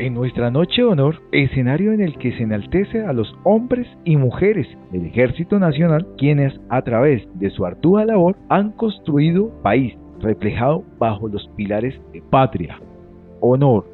En nuestra Noche de Honor, escenario en el que se enaltece a los hombres y mujeres del Ejército Nacional, quienes a través de su ardua labor han construido país, reflejado bajo los pilares de patria, honor,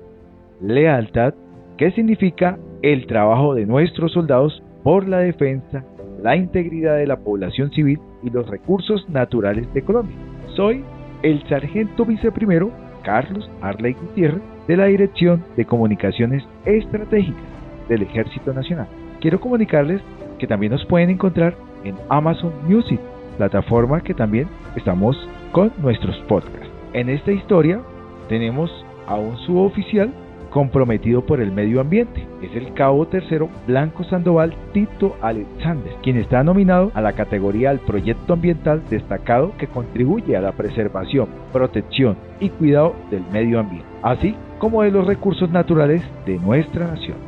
lealtad, que significa el trabajo de nuestros soldados por la defensa, la integridad de la población civil y los recursos naturales de Colombia. Soy el sargento viceprimero Carlos Arley Gutiérrez de la Dirección de Comunicaciones Estratégicas del Ejército Nacional. Quiero comunicarles que también nos pueden encontrar en Amazon Music, plataforma que también estamos con nuestros podcasts. En esta historia tenemos a un suboficial comprometido por el medio ambiente. Es el cabo tercero Blanco Sandoval Tito Alexander, quien está nominado a la categoría del proyecto ambiental destacado que contribuye a la preservación, protección y cuidado del medio ambiente, así como de los recursos naturales de nuestra nación.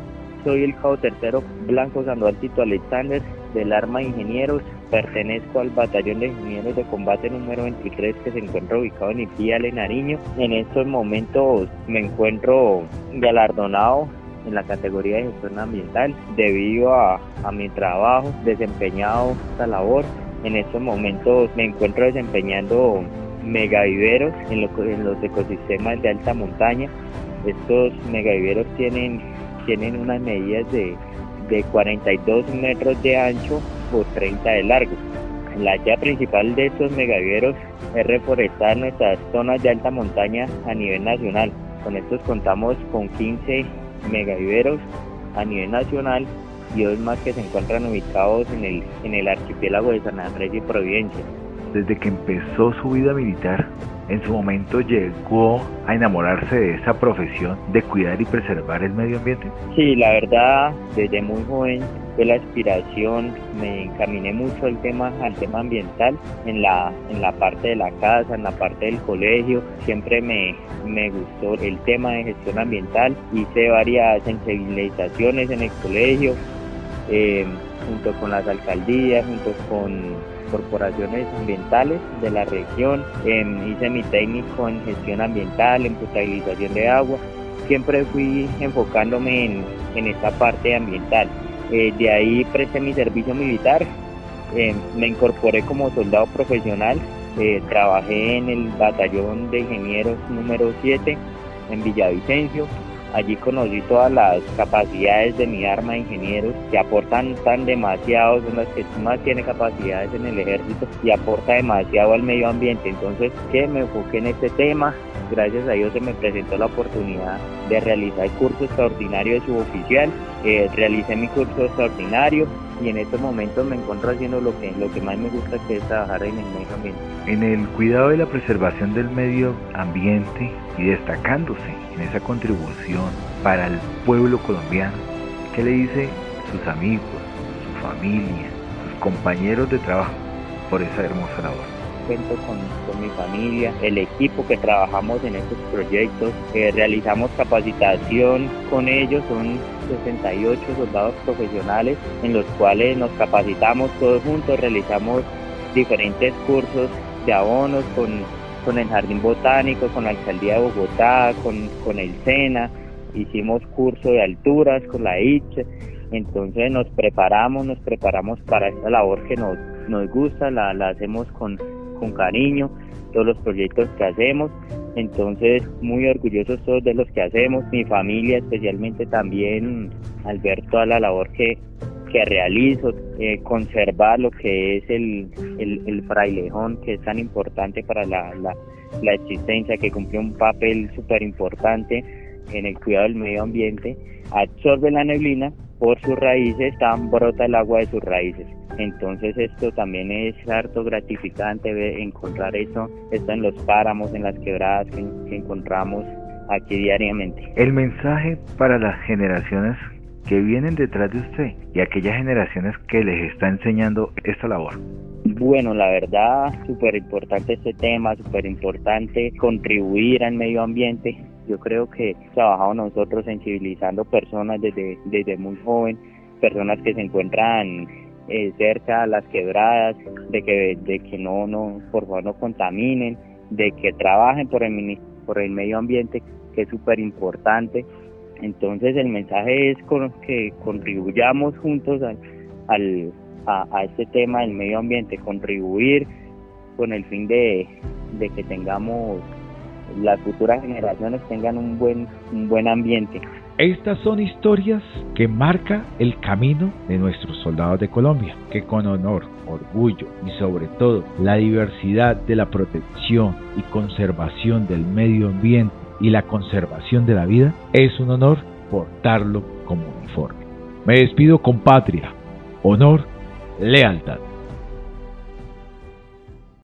Soy el cabo tercero Blanco Sandoval Tito Alexander del Arma de Ingenieros. Pertenezco al Batallón de Ingenieros de Combate número 23 que se encuentra ubicado en Ipial, en Nariño. En estos momentos me encuentro galardonado en la categoría de gestión ambiental debido a, mi trabajo desempeñado esta labor. En estos momentos me encuentro desempeñando megaviveros en, en los ecosistemas de alta montaña. Estos megaviveros tienen, tienen unas medidas de de 42 metros de ancho por 30 de largo. La idea principal de estos megaviveros es reforestar nuestras zonas de alta montaña a nivel nacional. Con estos contamos con 15 megaviveros a nivel nacional y dos más que se encuentran ubicados en el, en el archipiélago de San Andrés y Providencia. Desde que empezó su vida militar, en su momento llegó a enamorarse de esa profesión de cuidar y preservar el medio ambiente? Sí, la verdad, desde muy joven fue la inspiración, me encaminé mucho al tema, al tema ambiental, en la, en la parte de la casa, en la parte del colegio, siempre me, me gustó el tema de gestión ambiental, hice varias sensibilizaciones en el colegio, eh, junto con las alcaldías, junto con corporaciones ambientales de la región, hice mi técnico en gestión ambiental, en potabilización de agua, siempre fui enfocándome en, en esta parte ambiental. Eh, de ahí presté mi servicio militar, em, me incorporé como soldado profesional, eh, trabajé en el batallón de ingenieros número 7 en Villavicencio, Allí conocí todas las capacidades de mi arma de ingenieros que aportan tan demasiado, son las que más tiene capacidades en el ejército y aporta demasiado al medio ambiente. Entonces, que me enfoqué en este tema, gracias a Dios se me presentó la oportunidad de realizar el curso extraordinario de suboficial, eh, realicé mi curso extraordinario y en estos momentos me encuentro haciendo lo que, lo que más me gusta que es trabajar en el medio ambiente. En el cuidado y la preservación del medio ambiente y destacándose en esa contribución para el pueblo colombiano, ¿qué le dice sus amigos, su familia, sus compañeros de trabajo por esa hermosa labor? Cuento con, mi familia, el equipo que trabajamos en estos proyectos, eh, realizamos capacitación con ellos, son 68 soldados profesionales en los cuales nos capacitamos todos juntos, realizamos diferentes cursos de abonos con, con el Jardín Botánico, con la Alcaldía de Bogotá, con, con el SENA, hicimos curso de alturas con la ICHE, entonces nos preparamos, nos preparamos para esta labor que nos, nos gusta, la, la hacemos con, con cariño todos los proyectos que hacemos. Entonces, muy orgullosos todos de los que hacemos, mi familia especialmente también al ver toda la labor que, que realizo, eh, conservar lo que es el, el, frailejón, que es tan importante para la, la, la existencia, que cumple un papel súper importante en el cuidado del medio ambiente, absorbe la neblina por sus raíces, tan brota el agua de sus raíces. Entonces esto también es harto gratificante encontrar eso, esto en los páramos, en las quebradas que, encontramos aquí diariamente. El mensaje para las generaciones que vienen detrás de usted y aquellas generaciones que les está enseñando esta labor? Bueno, la verdad, súper importante este tema, súper importante contribuir al medio ambiente. Yo creo que trabajamos nosotros sensibilizando personas desde, desde muy joven, personas que se encuentran eh, cerca a las quebradas, de que, de que no, no, por favor no contaminen, de que trabajen por el, por el medio ambiente, que es súper importante. Entonces el mensaje es con, que contribuyamos juntos al, a, este tema del medio ambiente, contribuir con el fin de, de que tengamos las futuras generaciones tengan un buen, un buen ambiente. Estas son historias que marca el camino de nuestros soldados de Colombia, que con honor, orgullo y sobre todo la diversidad de la protección y conservación del medio ambiente y la conservación de la vida, es un honor portarlo como uniforme. Me despido con patria, honor, lealtad.